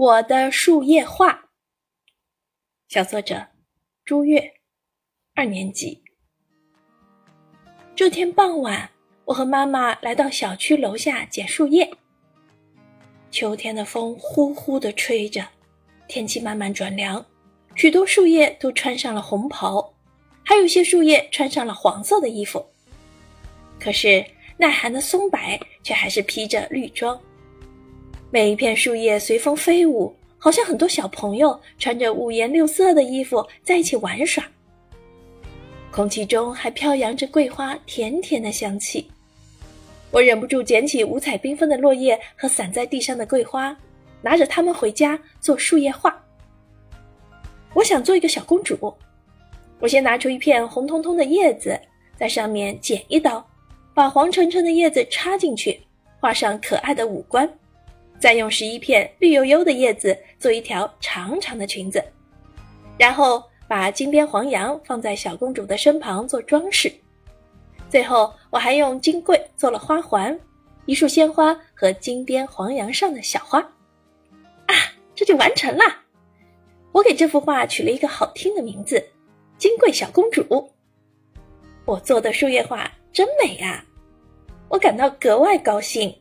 我的树叶画，小作者朱月，二年级。这天傍晚，我和妈妈来到小区楼下捡树叶。秋天的风呼呼地吹着，天气慢慢转凉，许多树叶都穿上了红袍，还有些树叶穿上了黄色的衣服。可是耐寒的松柏却还是披着绿装。每一片树叶随风飞舞，好像很多小朋友穿着五颜六色的衣服在一起玩耍。空气中还飘扬着桂花甜甜的香气，我忍不住捡起五彩缤纷的落叶和散在地上的桂花，拿着它们回家做树叶画。我想做一个小公主，我先拿出一片红彤彤的叶子，在上面剪一刀，把黄澄澄的叶子插进去，画上可爱的五官。再用十一片绿油油的叶子做一条长长的裙子，然后把金边黄杨放在小公主的身旁做装饰。最后，我还用金桂做了花环，一束鲜花和金边黄杨上的小花。啊，这就完成了！我给这幅画取了一个好听的名字——金桂小公主。我做的树叶画真美啊！我感到格外高兴。